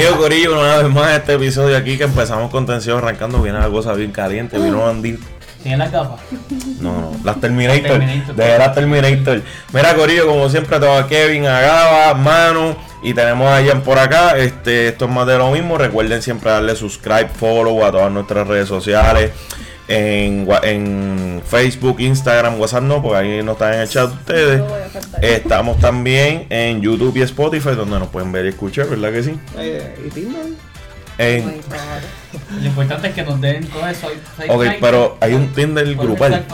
Bienvenido Corillo una vez más a este episodio aquí que empezamos con tensión arrancando, viene la cosa bien caliente, vino Andy. ¿Tienes las gafas? No, no, las Terminator, Terminator. de las Terminator. Mira Corillo, como siempre tengo a Kevin, a Gaba, Manu y tenemos a Ian por acá. Este, esto es más de lo mismo. Recuerden siempre darle subscribe, follow a todas nuestras redes sociales. En, en Facebook, Instagram, WhatsApp no, porque ahí no están en el chat ustedes. Estamos también en YouTube y Spotify, donde nos pueden ver y escuchar, ¿verdad que sí? Eh, ¿Y Tinder? En- Oh. Lo importante es que nos den con eso. ok, pero hay un Tinder grupal.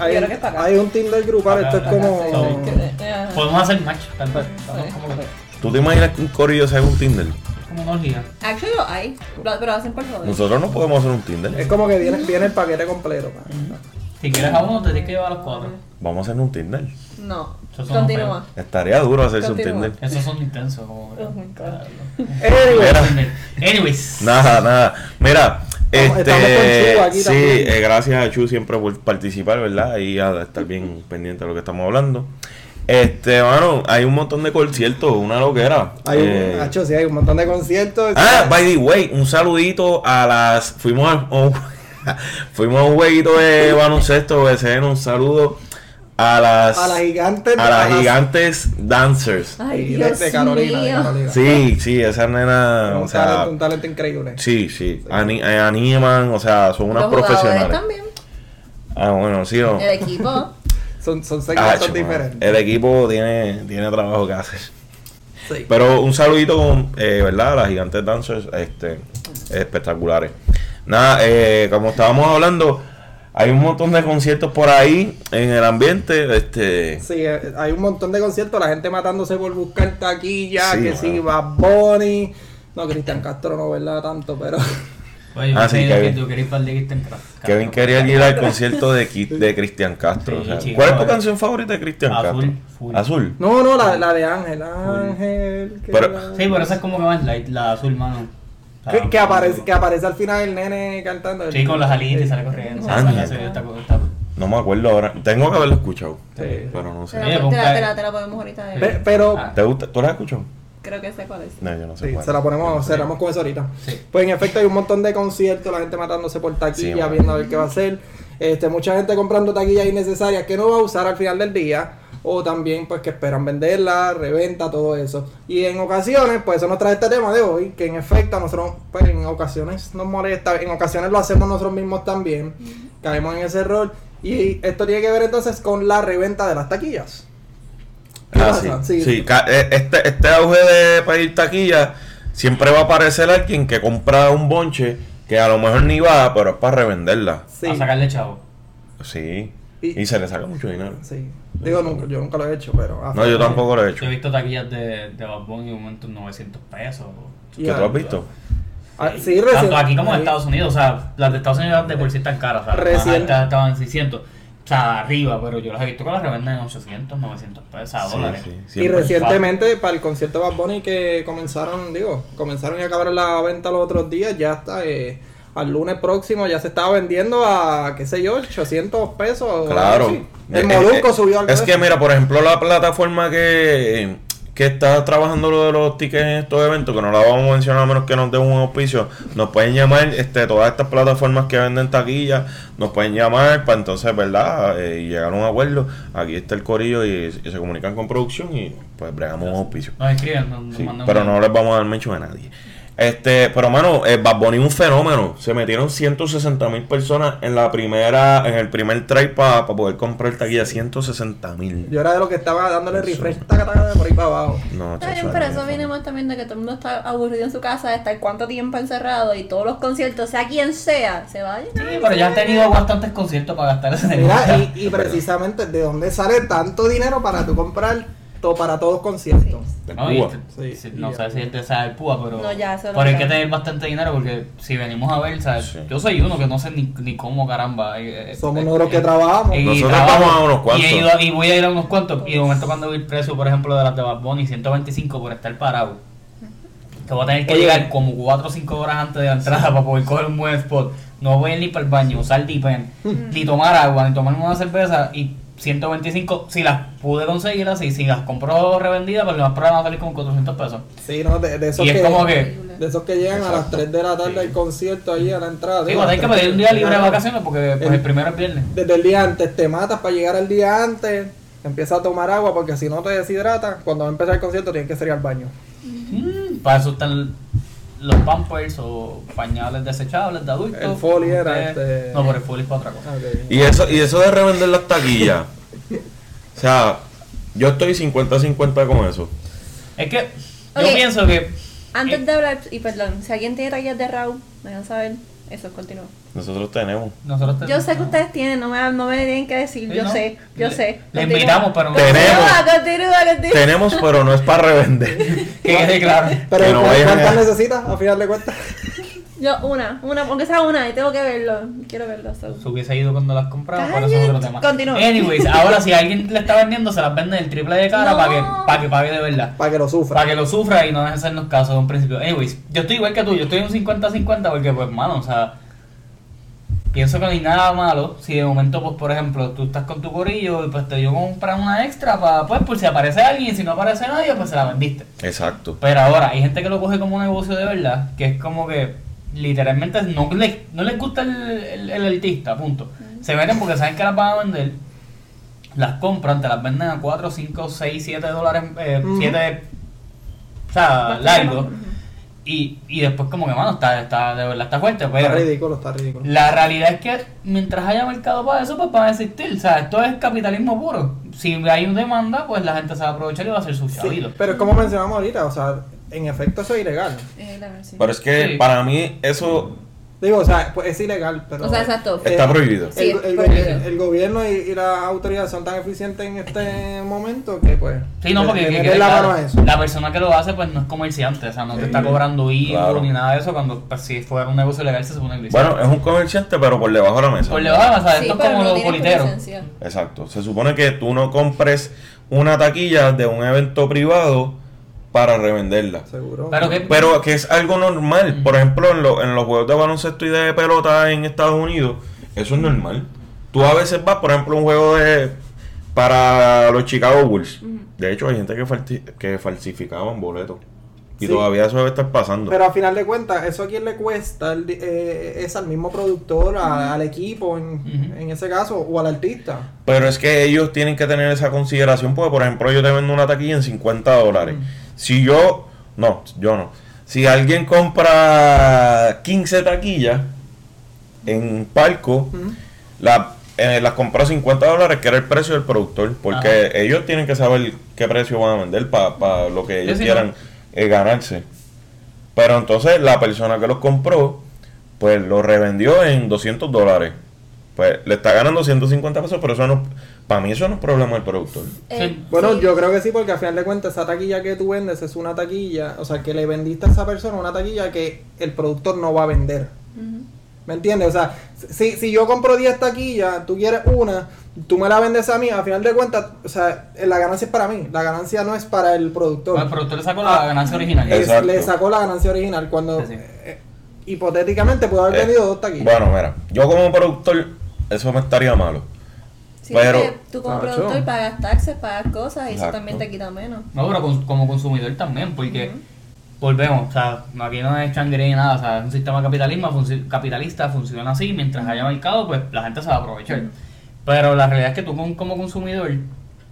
Hay, hay- hay un Tinder grupal, esto es como... Eh, Podemos hacer match, tal vez. Como, ¿Tú te imaginas que un corillo sea un Tinder? Como una orgía. Actually lo hay, lo- pero hacen por joder. Nosotros no podemos hacer un Es Tinder. como que viene, viene el paquete completo. pa. Si quieres a uno, te tienes que llevar a los cuatro. Vamos a hacer un Tinder. No, Esos son continúa. Estaría duro hacerse un Continúa. Tinder. Esos son intensos. Como, Oh my God. Anyway, Anyways. Nada, nada. Mira, Estamos- estamos con este. Chu aquí sí, también. eh, gracias a Chu siempre por participar, ¿verdad? Y a estar bien pendiente de lo que estamos hablando. Este, mano, hay un montón de conciertos, una loquera. hay Eh, un, Hacho, sí, hay un montón de conciertos. Ah, by the way, un saludito a las. Fuimos a, un- fuimos a un jueguito de baloncesto, BCN, un saludo a las. a las gigantes. a las gigantes dancers. Ay, Dios de, Carolina, de mío. Carolina. Sí, sí, esa nena, un, o sea, talento, un talento increíble. sí, sí, ani- eh, animan, o sea, son unas Los profesionales. también. Ah, bueno, sí, no. El equipo. Son, son segmentos diferentes. el equipo tiene, tiene trabajo que hacer. Sí. Pero un saludito con, eh, ¿verdad? Las gigantes dancers, este, espectaculares. Nada, eh, como estábamos hablando, hay un montón de conciertos por ahí en el ambiente, este, Sí, eh, hay un montón de conciertos, la gente matándose por buscar taquilla, Sí, que mano. sí, Bad Bunny. No, Cristian Castro no, ¿verdad? Tanto, pero... Oye, Ah, sí, Kevin. que tú querías ir para el de Kristen Craft. Kevin quería ir al concierto de, Cristian Castro. o sea, Sí, ¿Cuál es tu canción favorita de Cristian Castro? full. Azul. No, no, la, la de Ángel. Ángel. Pero- la- Sí, pero esa es como que más light, la azul, mano. O sea, Que, que aparece, que aparece al final el nene cantando. Sí, con las alitas y sale corriendo. Ah, No me acuerdo ahora. Tengo que haberlo escuchado. Sí. Pero no sé. te la- busca- te la- te la podemos ahorita. eh. Pe- pero Ah. ¿Te gusta? ¿Tú la has escuchado? Creo que sé cuál es. No, yo no sé sí, cuál. se la ponemos, cerramos con eso ahorita. Sí. Pues en efecto hay un montón de conciertos, la gente matándose por taquilla, viendo a ver qué va a hacer. Este, mucha gente comprando taquillas innecesarias que no va a usar al final del día. O también pues que esperan venderla, reventa, todo eso. Y en ocasiones, pues eso nos trae este tema de hoy, que en efecto a nosotros, pues en ocasiones nos molesta, en ocasiones lo hacemos nosotros mismos también. Caemos en ese error. Y esto tiene que ver entonces con la reventa de las taquillas. ¿Qué Ah, sí. Sí. Sí, ca- eh, Este, este auge de pedir taquilla, siempre va a aparecer alguien que compra un bonche que a lo mejor ni va, pero es para revenderla. Sí. A sacarle chavo. Sí. Y- Y, se le saca mucho dinero. Sí. Digo, nunca, yo nunca lo he hecho, pero... No, yo tampoco lo he hecho. Yo he visto taquillas de, de Bad Bunny en un momento en 900 pesos. ¿Qué tú has visto? Ah, sí, recién- Tanto aquí como en Estados Unidos. O sea, las de Estados Unidos de por sí están caras. O sea, Recién- estaban en 600. O sea, arriba, pero yo las he visto que las revenden en 800, 900 pesos, a Sí, dólares. sí, Y recientemente para el concierto de Bad Bunny que comenzaron, digo, comenzaron y acabaron la venta los otros días, ya está, eh, al lunes próximo ya se estaba vendiendo a, qué sé yo, 800 pesos. Claro. así. El Eh, Molusco eh, subió al Es que mira, por ejemplo, la plataforma que, que está trabajando lo de los tickets en estos eventos, que no la vamos a mencionar a menos que nos den un auspicio, nos pueden llamar, este, todas estas plataformas que venden taquillas, nos pueden llamar para entonces, ¿verdad? Eh, y llegar a un acuerdo. Aquí está el corillo y, y se comunican con producción y pues bregamos un auspicio. Nos escriben, nos, nos Sí, mandan pero no les vamos a dar mention a nadie. Este, pero mano, eh, Bad Bunny es un fenómeno. Se metieron 160 mil personas en la primera, en el primer try para poder comprar taquilla. 160 mil. Yo era de los que estaba dándole refresh taca, taca, de por ahí para abajo. No, Está bien, pero eso viene más también de que todo el mundo está aburrido en su casa, de estar cuánto tiempo encerrado y todos los conciertos, sea quien sea, se va a llenar. Sí, pero ya han tenido bastantes conciertos para gastar ese dinero. Mira, y, y precisamente de dónde sale tanto dinero para tú comprar to- para todos conciertos. No, y Cuba. te- Sí, no sé si te sabe el púa, pero, No, ya, pero hay que tener bastante dinero porque si venimos a ver, ¿sabes? Sí. yo soy uno que no sé ni, ni cómo caramba. eh, eh, Somos eh, nosotros que eh, trabajamos. y Nosotros trabajo, vamos a unos cuantos. Y, he ido- y voy a ir a unos cuantos. Y de momento cuando vi el precio, por ejemplo, de las de Bad Bunny, 125 por estar parado. Que voy a tener que Oye. llegar como 4 o 5 horas antes de la entrada para poder coger un buen spot. No voy a ir ni para el baño, usar dipen, ni tomar agua, ni tomarme una cerveza. Y 125, si las pude conseguir así, si las compro revendidas, pues lo más probable va a salir como 400 pesos. Sí, no, de, de eso Y es que... como que, Horrible. De esos que llegan a las Exacto. 3 de la tarde Sí. al concierto ahí a la entrada. Sí, hay que las pedir un 3. día libre de vacaciones porque pues, El- el primero es viernes. Desde el día antes te matas para llegar al día antes. Empieza a tomar agua porque si no te deshidratas, cuando va a empezar el concierto tienes que salir al baño. Mm, para eso están los pampers o pañales desechables de adultos. El Foley era, este- No, pero el Foley es para otra cosa. Y eso, y eso de revender las taquillas. o sea, yo estoy 50-50 con eso. Es que yo pienso que Antes Eh. de hablar, y perdón, si alguien tiene taquillas de Raúl, me dejan saber. Eso, continúa. Nosotros tenemos. nosotros Yo sé que ustedes tienen, no me, no me tienen que decir, Sí, yo ¿no? sé, yo Le- sé. le Continúa. invitamos, pero no- Tenemos. Continúa, continúa, continúa. Tenemos, pero no es para revender. que quede claro. Pero Que no ¿cu- vayan ¿cuántas a- necesitas a final de cuentas? Yo, una, una, aunque sea una, y tengo que verlo. Quiero verlo. so. Se hubiese ido cuando las compraba, pero eso es otro tema. Continúa. Anyways, ahora si alguien le está vendiendo, se las vende el triple de cara No. para que, para que pague de verdad. Para que lo sufra. Para que lo sufra y no deje de hacernos caso de un principio. Anyways, yo estoy igual que tú, yo estoy en un 50-50 porque, pues, mano, o sea, pienso que no hay nada malo si de momento, pues, por ejemplo, tú estás con tu corillo y pues te dio comprar una extra para, pues, por si aparece alguien, si no aparece nadie, pues se la vendiste. Exacto. Pero ahora, hay gente que lo coge como un negocio de verdad, que es como que literalmente no, le, no les gusta el, el, el artista, punto. Se meten porque saben que las van a vender, las compran, te las venden a 4, 5, 6, 7 dólares, eh, Ujú. 7, o sea, largo. Y, y después como que, mano, está, está, de verdad está fuerte, Está pero ridículo, está ridículo. la realidad es que mientras haya mercado para eso, pues van a existir. O sea, esto es capitalismo puro. Si hay una demanda, pues la gente se va a aprovechar y va a hacer su Sí, chavito. pero es como mencionamos ahorita, o sea, en efecto eso es ilegal. Eh, la versión. Pero es que Sí. para mí eso Digo, o sea, pues es ilegal, pero... O sea, exacto. está Eh, prohibido. Sí, el, el es gobi- prohibido. el gobierno y, y las autoridades son tan eficientes en este momento que pues Sí, no, porque que meten la claro, mano a eso. la persona que lo hace pues no es comerciante, o sea, no te está cobrando IVA claro. ni nada de eso, cuando pues, si fuera un negocio legal se supone que. Bueno, es un comerciante, pero por debajo de la mesa. por debajo de la mesa, Sí, esto es como no los politeros. Exacto. Se supone que tú no compres una taquilla de un evento privado para revenderla. Seguro. Pero que, Pero que es algo normal. Por ejemplo, en, lo- en los juegos de baloncesto y de pelota en Estados Unidos, eso es normal. Tú a veces vas, por ejemplo, a un juego de para los Chicago Bulls. De hecho, hay gente que, falti- que falsificaban boletos. Y Sí. todavía eso debe estar pasando. Pero a final de cuentas, ¿eso a quién le cuesta? El eh, ¿Es al mismo productor, a- al equipo en ese caso, o al artista? Pero es que ellos tienen que tener esa consideración, porque por ejemplo yo te vendo una taquilla en 50 dólares. Si yo, no, yo no. Si alguien compra 15 taquillas en palco, la- eh, las compró a 50 dólares, que era el precio del productor, porque Ajá. ellos tienen que saber qué precio van a vender para lo que ellos sí, quieran eh, ganarse. Pero entonces la persona que los compró, pues lo revendió en 200 dólares. Pues le está ganando 150 pesos, pero eso no, para mí eso no es problema del productor. Eh, Sí. Bueno, sí. yo creo que sí, porque a final de cuentas esa taquilla que tú vendes es una taquilla, o sea, que le vendiste a esa persona una taquilla que el productor no va a vender. ¿Me entiendes? O sea, si, si yo compro 10 taquillas, tú quieres una, tú me la vendes a mí, a final de cuentas, o sea, la ganancia es para mí, la ganancia no es para el productor. Bueno, el productor le sacó la Ah, ganancia original. Es- le sacó la ganancia original cuando Sí, sí. eh, hipotéticamente pudo haber Eh, vendido dos taquillas. Bueno, mira, yo como productor, eso me estaría malo. Sí, Pero- tú como productor pagas taxes, pagas cosas y eso también te quita menos. No, pero con- como consumidor también, porque volvemos, o sea, aquí no es changuería ni nada, o sea, es un sistema capitalismo, funci- capitalista, funciona así, mientras haya mercado, pues la gente se va a aprovechar. Pero la realidad es que tú con- como consumidor,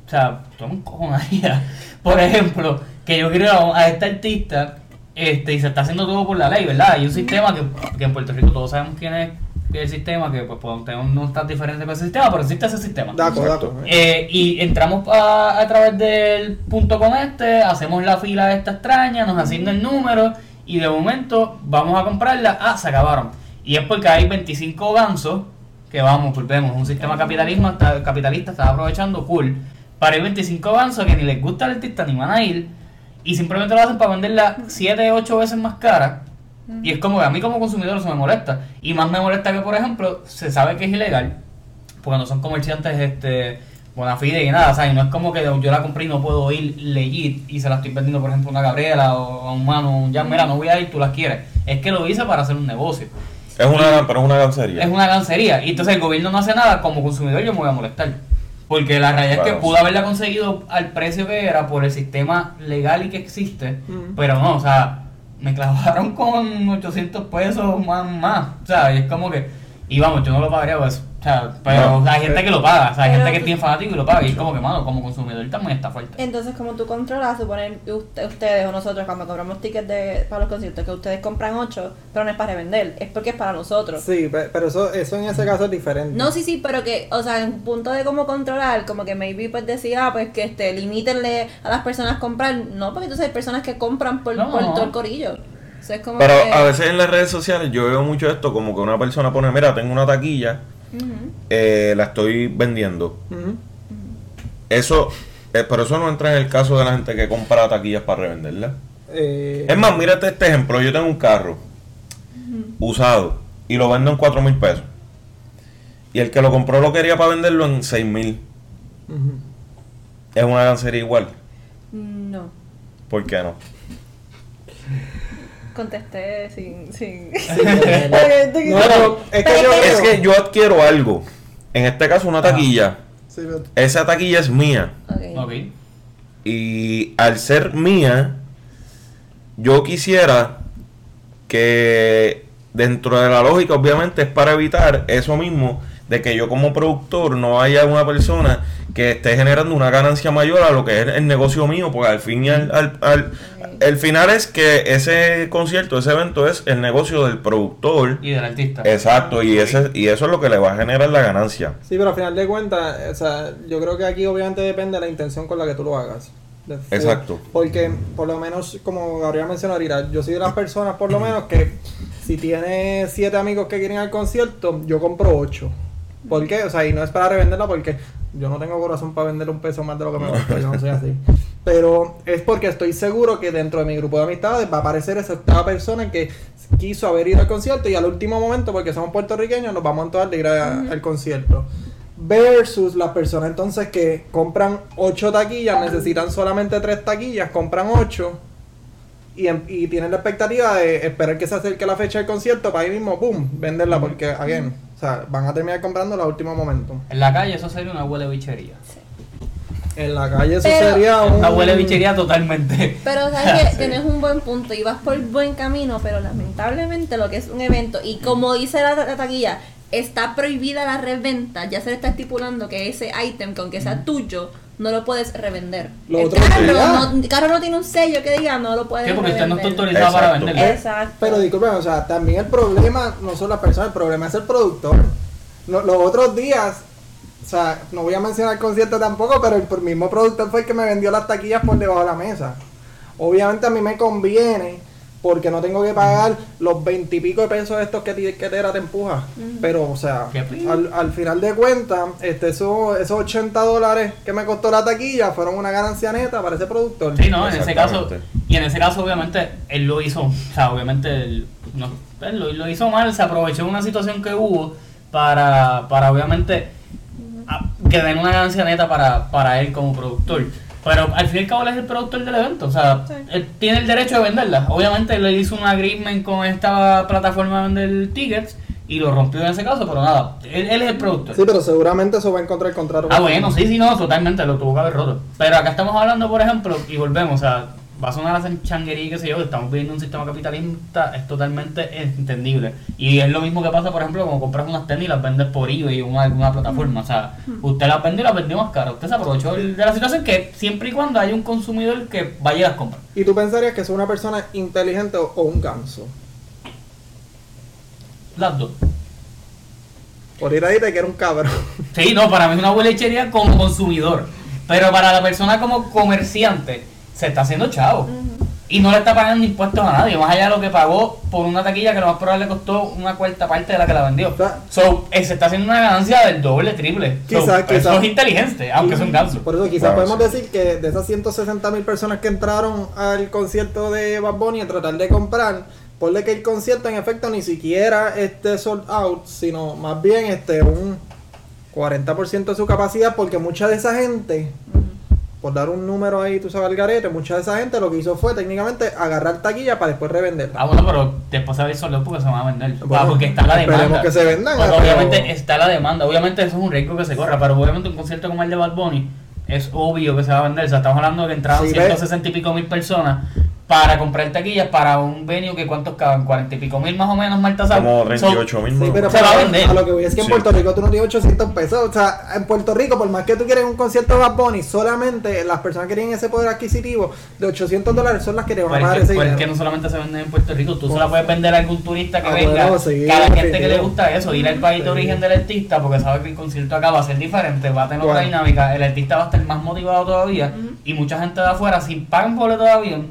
o sea, tú me encojonaría, por ejemplo, que yo quiero a, a este artista, este, y se está haciendo todo por la ley, ¿verdad? Hay un sistema que, que en Puerto Rico todos sabemos quién es el sistema, que pues podemos tener unos tan diferentes con ese sistema, pero existe ese sistema. Daco, Exacto. daco. eh. Eh, y entramos a, a través del punto con este, hacemos la fila esta extraña, nos asigna el número y de momento vamos a comprarla. Ah, se acabaron. Y es porque hay 25 gansos que vamos, volvemos, un sistema capitalismo, está- capitalista está aprovechando cool. Para ir 25 gansos que ni les gusta al artista ni van a ir y simplemente lo hacen para venderla 7, 8 veces más cara. Y es como que a mí como consumidor eso me molesta. Y más me molesta que, por ejemplo, se sabe que es ilegal, porque no son comerciantes este bona fide y nada, o sea, y no es como que yo la compré y no puedo ir legit y se la estoy vendiendo, por ejemplo, a una Gabriela o a un mano, ya mira, no voy a ir, tú las quieres. Es que lo hice para hacer un negocio. Es una, pero es una gancería. Es una gancería. Y entonces el gobierno no hace nada, como consumidor yo me voy a molestar. Porque la realidad es que pudo haberla conseguido al precio que era por el sistema legal y que existe, Ujú. pero no, o sea, me clavaron con 800 pesos más, más. O sea, y es como que, y vamos, yo no lo pagaría por eso. O sea, pero No. hay gente que lo paga, o sea, hay Pero gente que tú- bien fanático y lo paga. Y es como que, mano, como consumidor también está fuerte. Entonces, como tú controlas, suponer que usted- ustedes o nosotros cuando compramos tickets de, para los conciertos, que ustedes compran 8, pero no es para revender, es porque es para nosotros. Sí, pe- pero eso, eso en ese caso es diferente. No, sí, sí, pero que, o sea, en punto de cómo controlar, como que maybe pues decía, ah, pues que este, limítenle a las personas comprar. No, porque entonces hay personas que compran por, No. por todo el corillo. O sea, es como Pero que... a veces en las redes sociales yo veo mucho esto como que una persona pone, mira, tengo una taquilla, Eh, la estoy vendiendo. Eso, eh, pero eso no entra en el caso de la gente que compra taquillas para revenderlas. Eh, Es más, mírate este ejemplo. Yo tengo un carro usado y lo vendo en 4 mil pesos. Y el que lo compró lo quería para venderlo en 6 mil. Es una gancería igual. No. ¿Por qué no? Contesté sin... sin... No, pero es que yo Es que yo adquiero algo. En este caso, una taquilla. Sí, pero- Esa taquilla es mía. Ok. Ok. Y al ser mía, yo quisiera que dentro de la lógica, obviamente, es para evitar eso mismo, de que yo como productor no haya una persona que esté generando una ganancia mayor a lo que es el negocio mío, porque al fin y al, al, al- el final es que ese concierto, ese evento es el negocio del productor. Y del artista. Exacto, y ese y eso es lo que le va a generar la ganancia. Sí, pero al final de cuentas, o sea, yo creo que aquí obviamente depende de la intención con la que tú lo hagas. Exacto. Porque, por lo menos, como Gabriel mencionó ahorita, yo soy de las personas, por lo menos, que si tiene siete amigos que quieren ir al concierto, yo compro ocho. ¿Por qué? O sea, y no es para revenderla porque yo no tengo corazón para vender un peso más de lo que me gusta, yo no soy así. Pero es porque estoy seguro que dentro de mi grupo de amistades va a aparecer esa octava persona que quiso haber ido al concierto y al último momento, porque somos puertorriqueños, nos vamos a entojar de ir a- al concierto. Versus las personas entonces que compran 8 taquillas, necesitan solamente 3 taquillas, compran 8 y, em- y tienen la expectativa de esperar que se acerque la fecha del concierto para ahí mismo, ¡pum!, venderla porque, again, o sea, van a terminar comprando a último momento. En la calle eso sería una huele bichería. En la calle eso Pero- sería un... Una huele bichería totalmente. Pero sabes que Sí. tienes un buen punto y vas por buen camino, pero lamentablemente lo que es un evento, y como dice la, la taquilla, está prohibida la reventa, ya se le está estipulando que ese ítem, que aunque sea tuyo, no lo puedes revender. Lo el otro carro, no, el carro no tiene un sello que diga no lo puedes Sí, porque usted no está revender. autorizado para venderlo. Exacto. Pero disculpen, o sea, también el problema no son las personas, el problema es el productor. Lo- los otros días, o sea, no voy a mencionar el concierto tampoco, pero el por- mismo productor fue el que me vendió las taquillas por debajo de la mesa. Obviamente a mí me conviene porque no tengo que pagar los veintipico de pesos estos que tiquetera te empuja. Pero, o sea, al, al final de cuentas, este, esos, esos 80 dólares que me costó la taquilla fueron una ganancia neta para ese productor. Sí, no, en ese caso, y en ese caso obviamente él lo hizo, o sea, obviamente él, no, él lo, lo hizo mal, se aprovechó de una situación que hubo para, para obviamente a- que den una ganancia neta para, para él como productor. Pero al fin y al cabo él es el productor del evento, o sea, Sí. él tiene el derecho de venderla. Obviamente él le hizo un agreement con esta plataforma de vender tickets y lo rompió en ese caso, pero nada, él, él es el productor. Sí, pero seguramente eso va en contra del contrato. Ah, bueno, sí, sí, no, totalmente, lo tuvo que haber roto. Pero acá estamos hablando, por ejemplo, y volvemos, o sea, va a sonar a changuería, qué sé yo, estamos viviendo un sistema capitalista, es totalmente entendible. Y es lo mismo que pasa, por ejemplo, como compras unas tenis y las vendes por eBay o en alguna plataforma. O sea, usted las vende y las vendió más caras. Usted se aprovechó de la situación que siempre y cuando haya un consumidor que vaya y las compra. ¿Y tú pensarías que es una persona inteligente o, un ganso? Las dos. Por ir ahí te que era un cabrón. Sí, no, para mí es una bolechería como consumidor. Pero para la persona como comerciante, se está haciendo chavo. Y no le está pagando impuestos a nadie, más allá de lo que pagó por una taquilla que lo más probable le costó una cuarta parte de la que la vendió. O sea, So, eh, se está haciendo una ganancia del doble, triple. So, Quizá- Eso quizá- es inteligente, aunque es un ganso. Por eso quizás podemos sí. decir que de esas 160 mil personas que entraron al concierto de Bad Bunny a tratar de comprar, ponle que el concierto en efecto ni siquiera esté sold out, sino más bien este un 40% de su capacidad, porque mucha de esa gente, por dar un número ahí, tú sabes, al garete, mucha de esa gente lo que hizo fue técnicamente agarrar taquilla para después revenderla. Ah, bueno, pero después se va a ir solo porque se van a vender. Bueno, Ah, porque está la esperemos demanda. que se vendan, pero- obviamente está la demanda. Obviamente eso es un riesgo que se corra, pero obviamente un concierto como el de Bad Bunny es obvio que se va a vender. O sea, estamos hablando de que entraron Sí, ve. 160 y pico mil personas. Para comprar taquillas para un venue que cuántos caben, cuarenta y pico mil más o menos, Malta Sound. Como So, 38 mil. Sí, pero. Se va a vender. a lo que voy es que en Sí. Puerto Rico tú no tienes 800 pesos. O sea, en Puerto Rico, por más que tú quieras un concierto de Bad Bunny, solamente las personas que tienen ese poder adquisitivo de 800 dólares son las que te van a Pero que, ese pero es que dinero. no solamente se venden en Puerto Rico, tú se la puedes vender a algún turista que Ah, venga, bueno, sí, que a la gente que le gusta eso, ir al país de origen del artista, porque sabe que el concierto acá va a ser diferente, va a tener otra Bueno. dinámica, el artista va a estar más motivado todavía, y mucha gente de afuera, si pagan boleto de avión,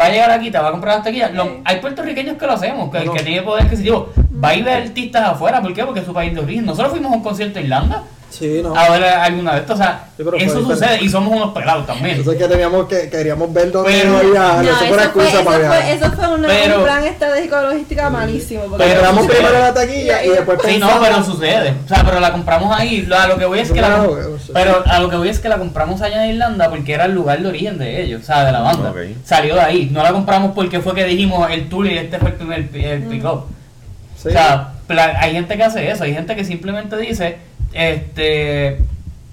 va a llegar aquí, te va a comprar las taquillas. Hay puertorriqueños que lo hacemos, que el que tiene poder adquisitivo va a ir a artistas afuera, ¿por qué? Porque es su país de origen. Nosotros fuimos a un concierto en Irlanda Sí, no. a ver alguna de estas, o sea, Sí, eso diferente. sucede y somos unos pelados también. Eso es que teníamos que queríamos ver dónde Pero- no iba. No, eso fue una excusa eso para fue, viajar. eso fue una- Pero- un plan estratégico de logística malísimo. porque- Pero Compramos sucede. primero la taquilla y después Sí, no, pero sucede. O sea, pero la compramos ahí. A lo que voy es que la, pero a lo que voy es que la compramos allá en Irlanda porque era el lugar de origen de ellos, o sea, de la banda. Salió de ahí. No la compramos porque fue que dijimos el tour y este fue el primer el pick-up. Sí. O sea, hay gente que hace eso. Hay gente que simplemente dice, este,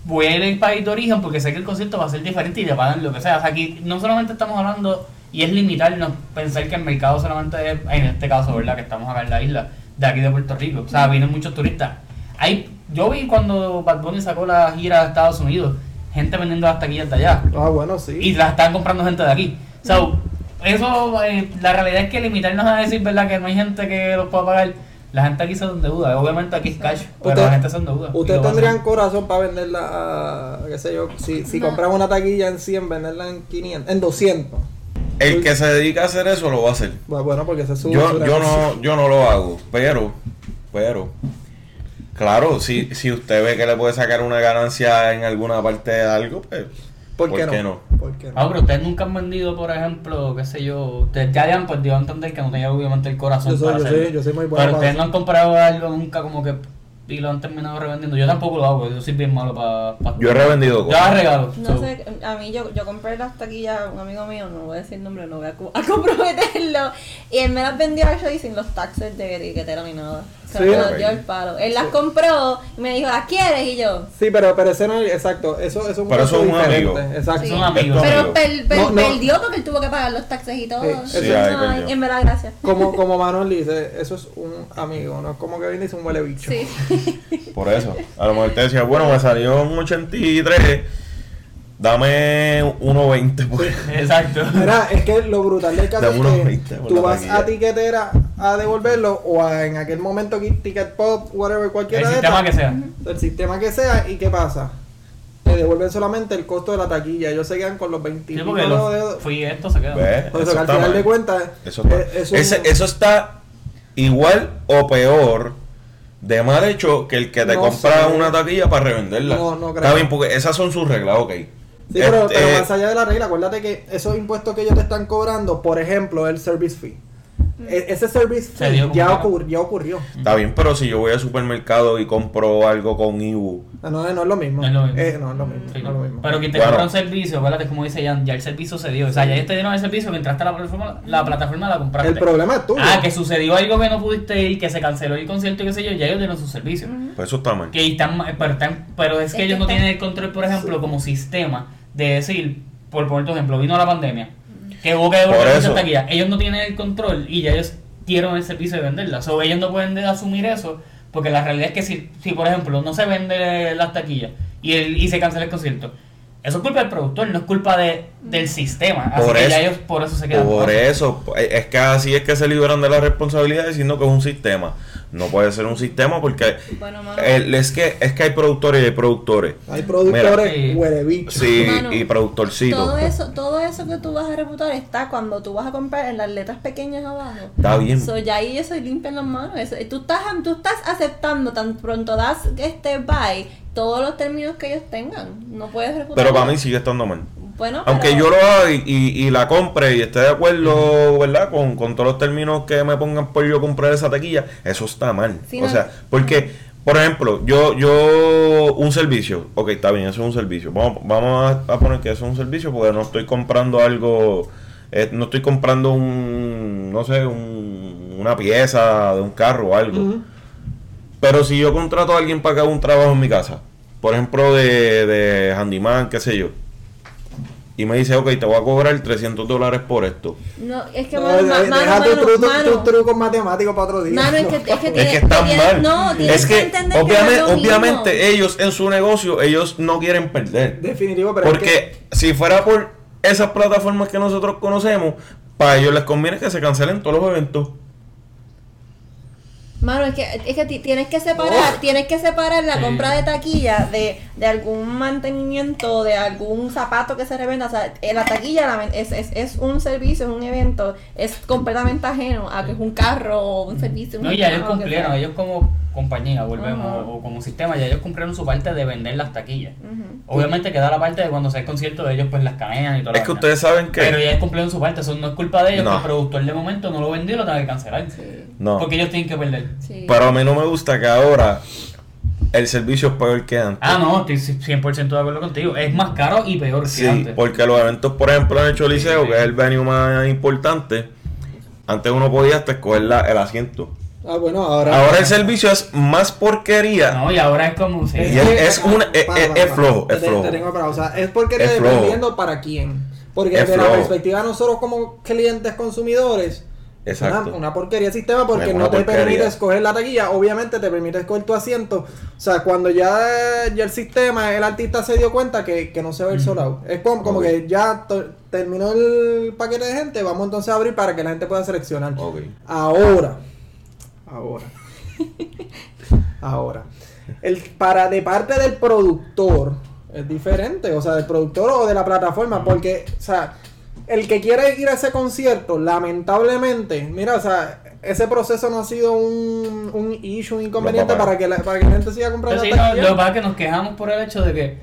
voy a ir al país de origen porque sé que el concierto va a ser diferente y le pagan lo que sea. O sea, aquí no solamente estamos hablando y es limitarnos pensar que el mercado solamente es, en este caso, ¿verdad? Que estamos acá en la isla de aquí de Puerto Rico. O sea, vienen muchos turistas. Hay, yo vi cuando Bad Bunny sacó la gira a Estados Unidos, gente vendiendo las taquillas de allá Ah, bueno, sí. y las están comprando gente de aquí. So, eso, eh, la realidad es que limitarnos a decir, ¿verdad? Que no hay gente que los pueda pagar. La gente aquí se endeuda. Obviamente aquí es cash, pero Usted- la gente se endeuda. y ¿Ustedes tendrían corazón para venderla a, qué sé yo, si, si No. compramos una taquilla en 100, venderla en 500, en 200? El que se dedica a hacer eso lo va a hacer. Bueno, porque ese es su... Yo, yo no, yo no lo hago, pero, pero, claro, si, si usted ve que le puede sacar una ganancia en alguna parte de algo, pues, ¿Por qué, ¿por qué no? no? ¿Por qué no? Ah, pero ustedes nunca han vendido, por ejemplo, qué sé yo, ustedes ya han pues dio a entender que no tenían obviamente el corazón Yo soy- para yo hacerlo. soy- yo soy muy bueno Pero ustedes no han comprado algo nunca como que y lo han terminado revendiendo. Yo tampoco lo hago, yo soy bien malo para... Yo he revendido Yo hago regalos. No so. sé, a mí yo, yo compré las taquillas a un amigo mío, no voy a decir nombre, no voy a, a comprometerlo. Y él me las vendió actually sin los taxes de etiquetera ni nada. Se Sí, los dio el palo. Él las compró y me dijo, ¿las quieres? Y yo, Sí, pero, pero ese no es, exacto, eso, eso es un Pero eso es un amigo. Exacto. Es un amigo. Esto- pero per- per- No, no. perdió porque él tuvo que pagar los taxes y todo. Sí, sí, ahí Ay, perdió. en verdad, gracias. Como, como Manuel dice, eso es un amigo, no es como que viene y dice un huele bicho. Sí. Por eso. A lo mejor te decía, bueno, me salió un 83, dame 1.20. Pues. Exacto. Mira, es que lo brutal del caso Dame es que 20 por tú vas taquilla. a tiquetera a devolverlo o a, en aquel momento que Ticket Pop, whatever, El cualquiera de sistema que sea. el sistema que sea, ¿y qué pasa? Te devuelven solamente el costo de la taquilla, ellos se quedan con los 20 Sí, porque los, fui esto se queda. ¿Ves? Por eso Eso que al está final mal. de cuentas, Eso, está- eh, es un- ese- eso está igual o peor de mal hecho que el que te No compra sé. una taquilla para revenderla. No, no creo. Está bien, porque esas son sus reglas, ok. Sí, pero, Este, pero más allá de la regla, acuérdate que esos impuestos que ellos te están cobrando, por ejemplo, el service fee. E- ese service fee ya, ocur- ya ocurrió. Está bien, pero si yo voy al supermercado y compro algo con IBU, No, no, no es lo mismo. No es lo mismo. Eh, no es lo mismo. Sí, no es lo mismo. Pero quien te Bueno. compra un servicio, acuérdate como dice Jan, ya el servicio se dio. O sea, ya ellos te dieron el servicio que entraste a la plataforma, la plataforma la compraste. el problema es tuyo. Ah, que sucedió algo que no pudiste ir, que se canceló el concierto y qué sé yo, ya ellos dieron su servicio. pues eso está mal. Que están, pero, están- pero es que Es ellos que no están- tienen el control, por ejemplo, Sí. como sistema de decir, por poner tu ejemplo, vino la pandemia, que hubo que devolver taquillas. Ellos no tienen el control y ya ellos dieron el servicio de venderlas. O ellos no pueden de- asumir eso, porque la realidad es que si, si por ejemplo, no se vende las taquillas y, el, y se cancela el concierto, eso es culpa del productor, no es culpa de, del sistema. Así Por que eso- ya ellos por eso se quedan Por eso, es que así es que se liberan de la responsabilidad diciendo que es un sistema. No puede ser un sistema porque Bueno, el- es que es que hay productores y hay productores. Hay productores Mira, huele bicho. Sí, y productorcitos. Todo eso, todo eso que tú vas a reputar está cuando tú vas a comprar en las letras pequeñas abajo. Está bien. So, ya ahí eso limpian las manos. Eso, tú, estás, tú estás aceptando tan pronto das este buy todos los términos que ellos tengan. No puedes refutar. Pero para mí sigue estando mal. Bueno, Aunque pero- yo lo haga y, y- y la compre y esté de acuerdo, ¿verdad? Con, con todos los términos que me pongan por yo comprar esa taquilla, eso está mal. Sí, o no. sea, porque, por ejemplo, yo, yo, un servicio, ok, está bien, eso es un servicio. Vamos, vamos a, a poner que eso es un servicio porque no estoy comprando algo, eh, no estoy comprando un, no sé, un- una pieza de un carro o algo. Pero si yo contrato a alguien para que haga un trabajo en mi casa, por ejemplo, de, de handyman, qué sé yo, y me dice, ok, te voy a cobrar 300 dólares por esto. No, es que No, mano, mano, deja tu mano, truco- mano. tus trucos matemáticos para otro día. Mano, es que, es que, Es que están tienes- mal. No, tienes es que, entender que obviamente, no es obviamente ellos en su negocio, ellos no quieren perder. Definitivo, pero es Porque que- si fuera por esas plataformas que nosotros conocemos, para ellos les conviene que se cancelen todos los eventos. Mano, es que, es que ti- tienes que separar, Oh. tienes que separar la Sí. compra de taquilla de, de algún mantenimiento, de algún zapato que se revenda. O sea, eh, la taquilla la es, es, es un servicio, es un evento, es completamente ajeno a que es un carro o un servicio. un No, y ya ellos cumplieron, ellos como compañía, volvemos, o, o como sistema, ya ellos cumplieron su parte de vender las taquillas. Obviamente queda la parte de cuando sea el concierto de ellos, pues las canean y todo Es que ustedes saben que... Pero ya ellos cumplieron su parte, eso no es culpa de ellos, No. que el productor de momento no lo vendió y lo tenga que cancelar. Sí, No. Porque ellos tienen que perder. sí. Pero a mí no me gusta que ahora el servicio es peor que antes. Ah, no, estoy 100% de acuerdo contigo. Es más caro y peor que Sí, antes. porque los eventos, por ejemplo, en el Choliseo, que es el venue más importante, antes uno podía hasta escoger la- el asiento. Ah, bueno, ahora. Ahora el servicio es más porquería. No, y ahora es como... sí. Y es- es una- es- Para, es- para, es flojo, para. es Te- flojo. te tengo parado. O sea, es porque Es flojo. dependiendo para quién. Porque Es de la perspectiva de nosotros como clientes consumidores. Una, porquería de sistema porque no te porquería. permite escoger la taquilla, obviamente te permite escoger tu asiento. O sea, cuando ya, ya el sistema, el artista se dio cuenta que, que no se ve el solo out. Es como, como que ya terminó el paquete de gente, vamos entonces a abrir para que la gente pueda seleccionar. Ahora, ahora, ahora, el para de parte del productor es diferente, o sea, del productor o de la plataforma, porque, o sea, el que quiere ir a ese concierto, lamentablemente, mira, o sea, ese proceso no ha sido un, un issue, un inconveniente para que, la, para que la gente siga comprando sí, no, lo que pasa es que nos quejamos por el hecho de que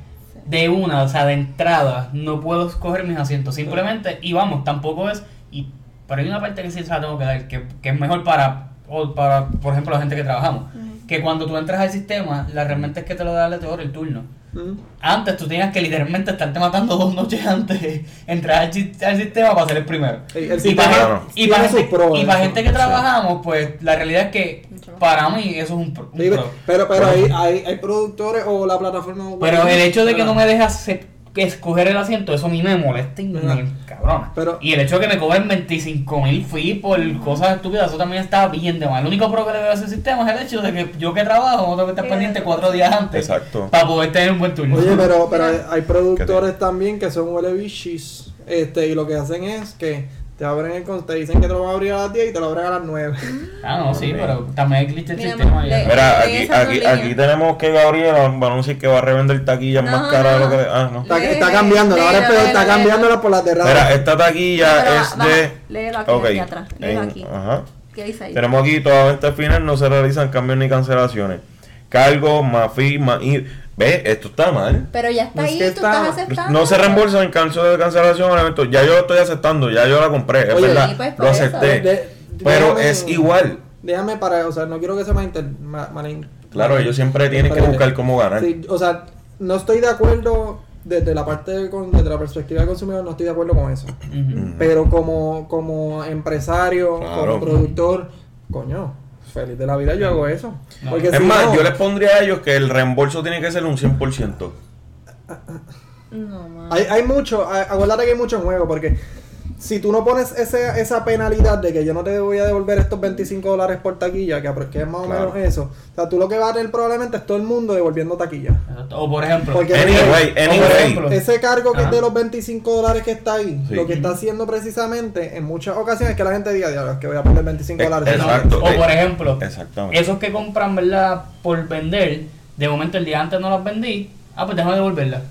de una, o sea, de entrada, no puedo escoger mis asientos. Simplemente, y vamos, tampoco es. Y, pero hay una parte que sí se la tengo que dar, que, que es mejor para, o para, por ejemplo, la gente que trabajamos. Que cuando tú entras al sistema, la realmente es que te lo da el aleatorio el turno. Mm. Antes tú tenías que literalmente estarte matando dos noches antes, entrar al, si- al sistema para ser el primero. El- el y para, y gente, y para que trabajamos, pues la realidad es que para mí eso es un, pro- un pro. pero pero hay, hay, hay productores o la plataforma. Pero el hecho de que no me dejas se- que escoger el asiento, eso a mí me molesta y me Ajá. cabrona. Pero- y el hecho de que me cobren 25 mil fees por cosas estúpidas, eso también está bien de mal. Lo único pro que le veo a ese sistema es el hecho de que yo que trabajo no tengo que estar pendiente cuatro días antes Exacto. para poder tener un buen turno. Oye, pero, pero hay, hay ¿Qué productores también que son huele bichis, este, y lo que hacen es que te abren el con- te dicen que te lo van a abrir a las 10 y te lo abren a las 9. Ah, no, sí, pero también hay glitch el Mira, sistema. le- ya. Mira, aquí, aquí, aquí tenemos que Gabriela va a anunciar que va a revender taquillas No, más caras de lo no. que... Ah, no. Está, está cambiándola, ahora es léelo, peor, está léelo, cambiándola por las de Mira, esta taquilla No, pero es va- de... léelo aquí, aquí atrás, léelo en- aquí. Ajá. ¿Qué dice ahí? Tenemos aquí, toda venta final no se realizan cambios ni cancelaciones. Cargos, más fee, más. Ve, esto está mal. Pero ya está Es ahí, que tú está- estás aceptando. No se reembolsan en caso de cancelación evento. Ya yo lo estoy aceptando, ya yo la compré, es Oye, verdad. sí, pues, lo eso. acepté. De- pero déjame- es igual. Déjame para, o sea, no quiero que se malinter... ma- malin- Claro, ellos siempre tienen que buscar cómo ganar. Sí, o sea, no estoy de acuerdo desde la parte del desde la perspectiva del consumidor, no estoy de acuerdo con eso. Pero como, como empresario, Claro. como productor, coño, feliz de la vida yo hago eso. No. Porque Es si más, no- yo les pondría a ellos que el reembolso tiene que ser un 100%. No, man. Hay, hay mucho, hay- acuérdate que hay mucho en juego, porque si tú no pones ese, esa penalidad de que yo no te voy a devolver estos 25 dólares por taquilla, que, es más o Claro. menos eso, o sea, tú lo que vas a tener probablemente es todo el mundo devolviendo taquilla. Exacto. O por ejemplo, Porque- Anyway, o por ejemplo, Ese cargo que es de los 25 dólares que está ahí, Sí. lo que está haciendo precisamente en muchas ocasiones es que la gente diga, "Diablo, es que voy a perder 25 Eh, dólares. Exacto. O por ejemplo, Exactamente. esos que compran, ¿verdad? Por vender, de momento el día antes no las vendí, ah, pues déjame devolverlas.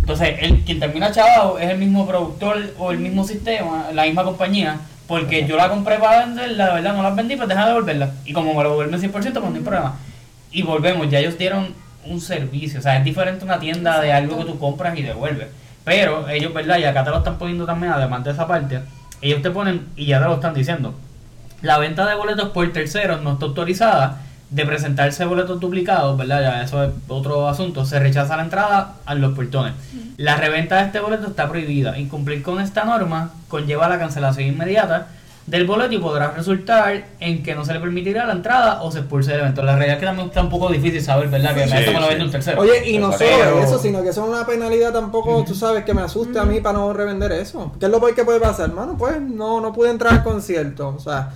Entonces, el, quien termina chavado es el mismo productor o el mismo sistema, la misma compañía, porque yo la compré para venderla, de verdad no las vendí, pues déjame devolverla. Y como me lo devuelven 100%, pues no hay problema. Y volvemos, ya ellos dieron un servicio, o sea, es diferente una tienda de algo que tú compras y devuelves. Pero ellos, ¿verdad? Y acá te lo están poniendo también, además de esa parte, ellos te ponen, y ya te lo están diciendo, la venta de boletos por terceros no está autorizada. De presentarse boletos duplicados, ¿verdad? Ya eso es otro asunto. Se rechaza la entrada a los portones. La reventa de este boleto está prohibida. Incumplir con esta norma conlleva la cancelación inmediata del boleto y podrá resultar en que no se le permitirá la entrada o se expulse del evento. La realidad es que también está un poco difícil saber, ¿verdad? Que Sí, me lo sí. vende un tercero. Oye, y no solo eso, sino que eso es una penalidad tampoco, tú sabes, que me asuste a mí para no revender eso. ¿Qué es lo peor que puede pasar, hermano? Pues no, no pude entrar al concierto. O sea,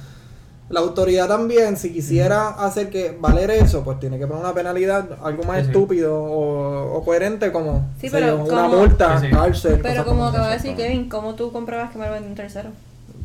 la autoridad también, si quisiera hacer que valer eso, pues tiene que poner una penalidad, algo más Sí, sí. estúpido o, o coherente como Sí, pero una multa, Sí, sí. cárcel. Pero como acaba de decir Kevin, ¿cómo tú compruebas que me lo venden un tercero?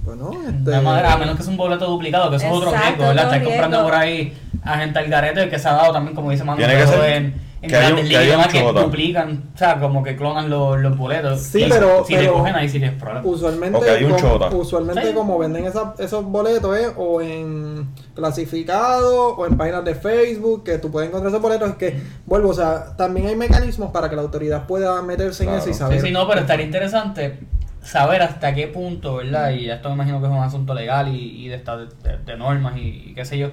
Bueno, De este, manera- a menos que es un boleto duplicado, que eso es otro Exacto, riesgo, ¿verdad? Estar comprando por ahí a gente al garete que se ha dado también, como dice Manu, Tiene que pero ser en, en que haya un- que ligas y haya un demás que duplican, o sea, como que clonan los, los boletos. Sí, Y pero- Si le pero- cogen ahí sí les problema. Usualmente, Ok, hay un como, chota. usualmente Sí. como venden esa- esos boletos eh, o en clasificado o en páginas de Facebook que tú puedes encontrar esos boletos es que vuelvo, o sea, también hay mecanismos para que la autoridad pueda meterse en eso y saber. Sí, sí, no, pero estaría interesante saber hasta qué punto, ¿verdad? Y esto me imagino que es un asunto legal y, y de, esta- de, de normas y, y qué sé yo.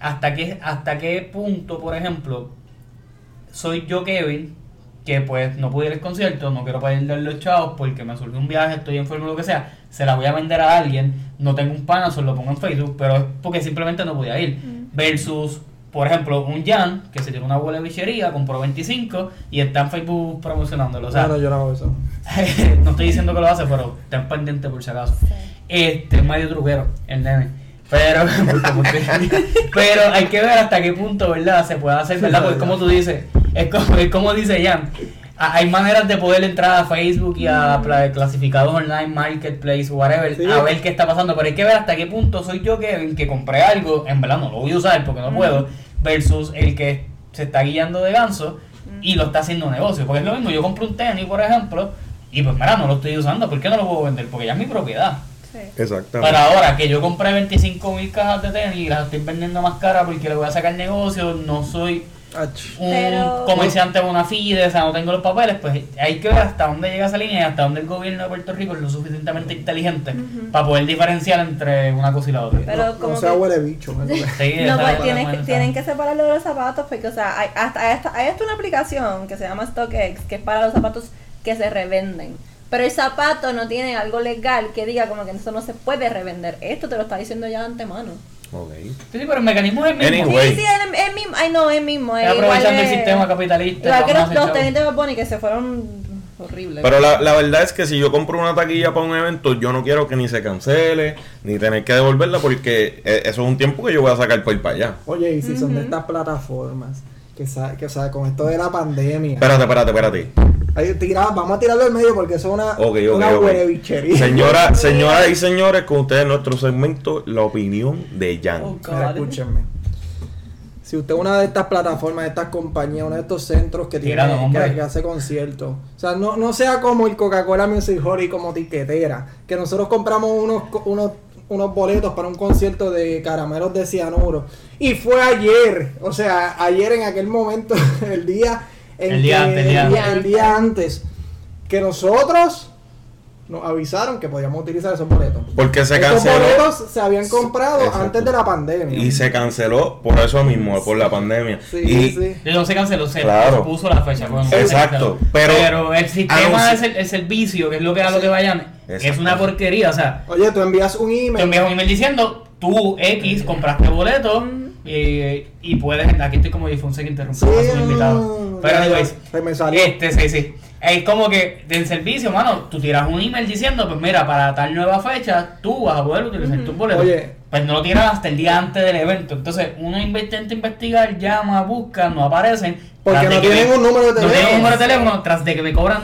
Hasta qué, hasta qué punto, por ejemplo, soy yo Kevin, que pues no pude ir al concierto, no quiero perder los chavos porque me surgió un viaje, estoy enfermo, lo que sea, se la voy a vender a alguien, no tengo un pana, solo lo pongo en Facebook, pero es porque simplemente no podía ir. Versus, por ejemplo, un Jan que se tiene una abuela de bichería, compró 25 y está en Facebook promocionándolo. O sea, no, no, yo no hago eso. no estoy diciendo que lo hace, pero ten pendiente por si acaso. Este es medio truquero, el nene. Pero, pero hay que ver hasta qué punto, ¿verdad? Se puede hacer, ¿verdad? Porque como tú dices, es como, es como dice Jan, hay maneras de poder entrar a Facebook y a pla- clasificados online, marketplace, whatever, Sí. a ver qué está pasando. Pero hay que ver hasta qué punto soy yo que, que compré algo, en verdad no lo voy a usar porque no puedo, versus el que se está guiando de ganso y lo está haciendo negocio. Porque es lo mismo, yo compro un tenis, por ejemplo, y pues mira, no lo estoy usando, ¿por qué no lo puedo vender? Porque ya es mi propiedad. Sí. Exactamente. Pero ahora que yo compré 25 mil cajas de tenis y las estoy vendiendo más caras porque le voy a sacar negocio, no soy Ach. un Pero- comerciante de una FIDE, o sea, no tengo los papeles, pues hay que ver hasta dónde llega esa línea y hasta dónde el gobierno de Puerto Rico es lo suficientemente inteligente para poder diferenciar entre una cosa y la otra. Pero no, como no sea que- huele bicho. No, pues tienen, que, tienen que separarlo de los zapatos porque, o sea, hay, hasta esta, hay hasta una aplicación que se llama StockX que es para los zapatos que se revenden. Pero el zapato no tiene algo legal que diga como que eso no se puede revender. Esto te lo está diciendo ya de antemano. Ok. Sí, sí, pero el mecanismo es el mismo. Anyway. Sí, sí, es el mismo. Ay, no, es el mismo. Es igual aprovechando el sistema capitalista. Igual que los, los tenis de Bad que se fueron horribles. Pero la, la verdad es que si yo compro una taquilla para un evento, yo no quiero que ni se cancele, ni tener que devolverla, porque eh, eso es un tiempo que yo voy a sacar por ir para allá. Oye, y si son de estas plataformas, que, que o sea, con esto de la pandemia, Espérate, espérate, espérate. ahí tira- vamos a tirarlo al medio porque eso es una, Ok, ok, una ok. huelebichería. Señora, señoras y señores, con ustedes nuestro segmento, la opinión de Jan. Oh, escúchenme. Si usted es una de estas plataformas, de estas compañías, uno de estos centros que tiene que, que hace conciertos, o sea, no, no sea como el Coca-Cola Music Hall y como tiquetera, que nosotros compramos unos, co- unos, unos boletos para un concierto de caramelos de cianuro. Y fue ayer, o sea, ayer en aquel momento, el día en El día que- antes, el día el día- antes. el día antes, que nosotros nos avisaron que podíamos utilizar esos boletos. Porque se canceló boletos se habían comprado Exacto. antes de la pandemia. y se canceló por eso mismo, por la pandemia. Sí, y sí. Y no se canceló, se Claro. puso la fecha. Exacto, pero- el sistema es el, servicio, que es lo que era lo que vayan, es una porquería. O sea, Oye, tú envías un te email. envías un email diciendo, tú, X, compraste boleto y, y puedes. Aquí estoy como Difonse que Sí, a su invitado. no, Pero, anyways, este, sí, sí. Es como que del servicio, mano, tú tiras un email diciendo, pues mira, para tal nueva fecha, tú vas a poder utilizar tus boletos. Oye. Pues no lo tiras hasta el día antes del evento. Entonces, uno intenta investigar, llama, busca, no aparecen. Porque no tienen me- un número de No tienen un teléfono. número de teléfono, tras de que me cobran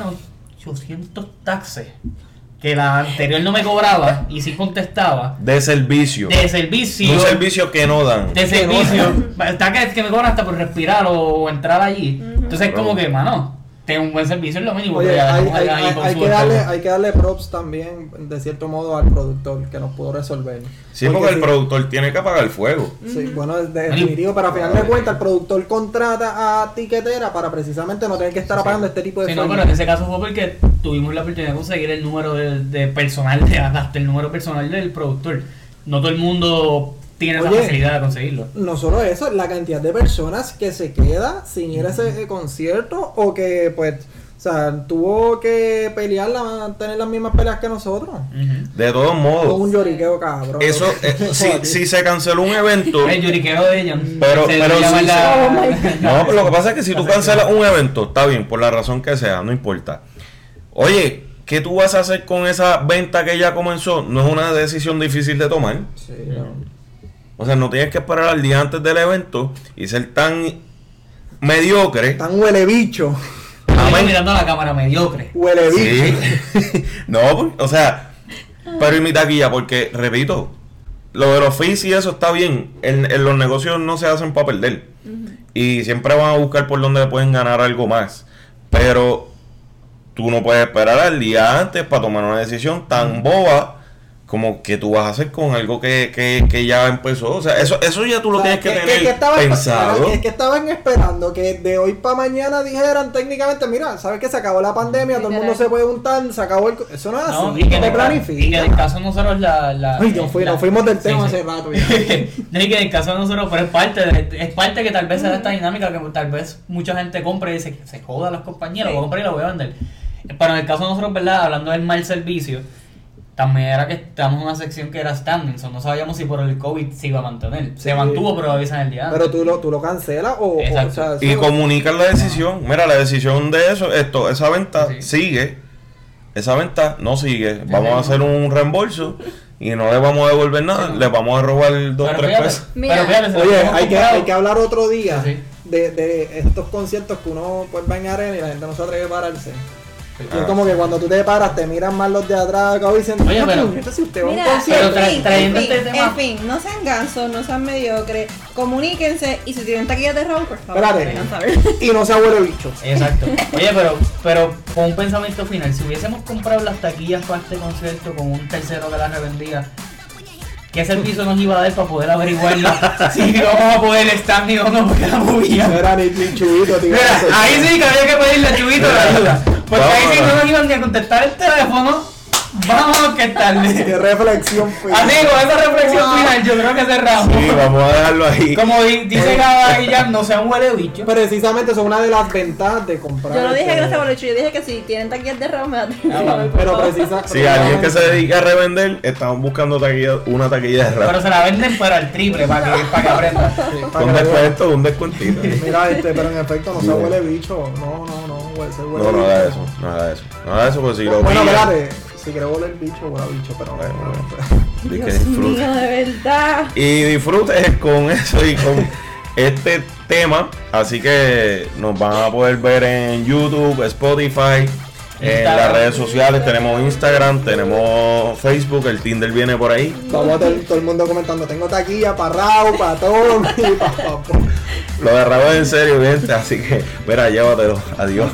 800 taxes. Que la anterior no me cobraba y sí contestaba. de servicio. De servicio. un servicio que no dan. De servicio. Está que, que me cobran hasta por respirar o entrar allí. Entonces, como que, mano, tengo un buen servicio, es lo mínimo. Oye, pero ya hay, hay- hay- hay que darle, hay que darle props también, de cierto modo, al productor que nos pudo resolver. Sí, porque el productor tiene que apagar el fuego. Sí, bueno, es de- definitivo, pero al final de cuentas, el productor contrata a tiquetera para precisamente no tener que estar apagando este tipo de Sí, no, pero en ese caso fue porque tuvimos la oportunidad de conseguir el número de, de personal, de, hasta el número personal del productor. No todo el mundo tiene esa Oye. facilidad de conseguirlo. No solo eso, la cantidad de personas que se queda sin ir a ese eh, concierto o que pues O sea, tuvo que pelearla, tener las mismas peleas que nosotros. De todos Con un modos, lloriqueo cabrón. eso, eh, si, si se canceló un evento, El lloriqueo de ellos. Pero- se pero sí, la-. Oh. No, pero lo que pasa es que si tú cancelas un evento, está bien, por la razón que sea, no importa. Oye, ¿qué tú vas a hacer con esa venta que ya comenzó? No es una decisión difícil de tomar. Sí, no. O sea, no tienes que esperar al día antes del evento y ser tan mediocre. Tan huele bicho. Mirando a la cámara mediocre. Huele bicho. Sí. no, pues, o sea, pero y mi taquilla, porque, repito, lo de los fees y eso está bien. En, en los negocios no se hacen para perder. Y siempre van a buscar por donde pueden ganar algo más. Pero tú no puedes esperar al día antes para tomar una decisión tan boba como que tú vas a hacer con algo que, que, que ya empezó. O sea, eso, eso ya tú lo O sea, tienes que, tener estaban- pensado. es que estaban esperando que de hoy para mañana dijeran técnicamente, mira, sabes que se acabó la pandemia, todo el mundo se puede juntar, se acabó el... co- Eso no es No, así, y que, no planifica. y que del caso de nosotros la... la Ay, nos, fui- la- nos fuimos del sí, tema sí. hace rato. ya. y que del caso de nosotros, pero es parte, de- es parte que tal vez sea esta dinámica que tal vez mucha gente compra y dice que se joda las compañías, lo voy a comprar y lo voy a vender. Pero en el caso de nosotros, ¿verdad? Hablando del mal servicio, también era que estamos en una sección que era standing, so no sabíamos si por el COVID se iba a mantener. Sí. Se mantuvo, pero avisan el día antes. Pero tú lo, tú lo cancelas o, o, Exacto. o sea, Y comunican la decisión. Mira, la decisión de eso, esto, esa venta Sí. sigue. Esa venta no sigue. Vamos a hacer un reembolso y no le vamos a devolver nada. Le vamos a robar dos, Pero tres fíjate, pesos. Mira. pero fíjate, se lo Oye, hay que, hay que hablar otro día Sí. de, de estos conciertos que uno pues va en arena y la gente no se atreve a pararse. Y es como que cuando tú te paras, te miran más los de atrás, como diciendo, Oye, "Ah, pero- si usted va a un Mira, concierto". Pero tra- en, fin, trayendo en, este tema- en fin, no sean gansos, no sean mediocres, comuníquense y si tienen taquillas de Raúl, por favor, Espérate. Y no se abuelo bicho. Exacto. Oye, pero, pero con un pensamiento final, si hubiésemos comprado las taquillas para este concierto con un tercero que las revendía, ¿qué servicio nos iba a dar para poder averiguarla si íbamos a poder standing o no? Porque la movía. No era ni, ni chubito, tío. Mira, ahí sí que había que pedirle a Chubito la ayuda. Porque ahí sí no nos iban ni a contestar el teléfono. A orquestarle. Qué reflexión fue. Así, con esa reflexión final, yo creo que cerramos. Sí, vamos a dejarlo ahí. Como di- dice Gaba Guillán, no sea un huele bicho. Precisamente son una de las ventajas de comprar. Yo no dije que no este- se bicho, yo dije que si tienen taquillas de Raúl, me da Ah. Pero precisa. Si alguien que se dedica a revender, estamos buscando taquilla, una taquilla de Pero rap. se la venden pero al triple para que, para que aprenda. Sí, para Un que descuento, un descuentito. Mira, este, pero en efecto no se huele bicho. No, no, no, huele, se huele No, bicho. nada de eso, nada de eso. Nada de eso, pues si lo Bueno, pillan, Si quiere oler bicho, bicho, pero no. que disfrute. mío, de verdad. Y disfrutes con eso y con este tema. Así que nos van a poder ver en YouTube, Spotify, en Instagram. las redes sociales. Tenemos Instagram, tenemos Facebook, el Tinder viene por ahí. Vamos a tener todo el mundo comentando. Tengo taquilla para Raúl, para. Lo de es en serio, gente. Así que, mira, llévatelo. Adiós.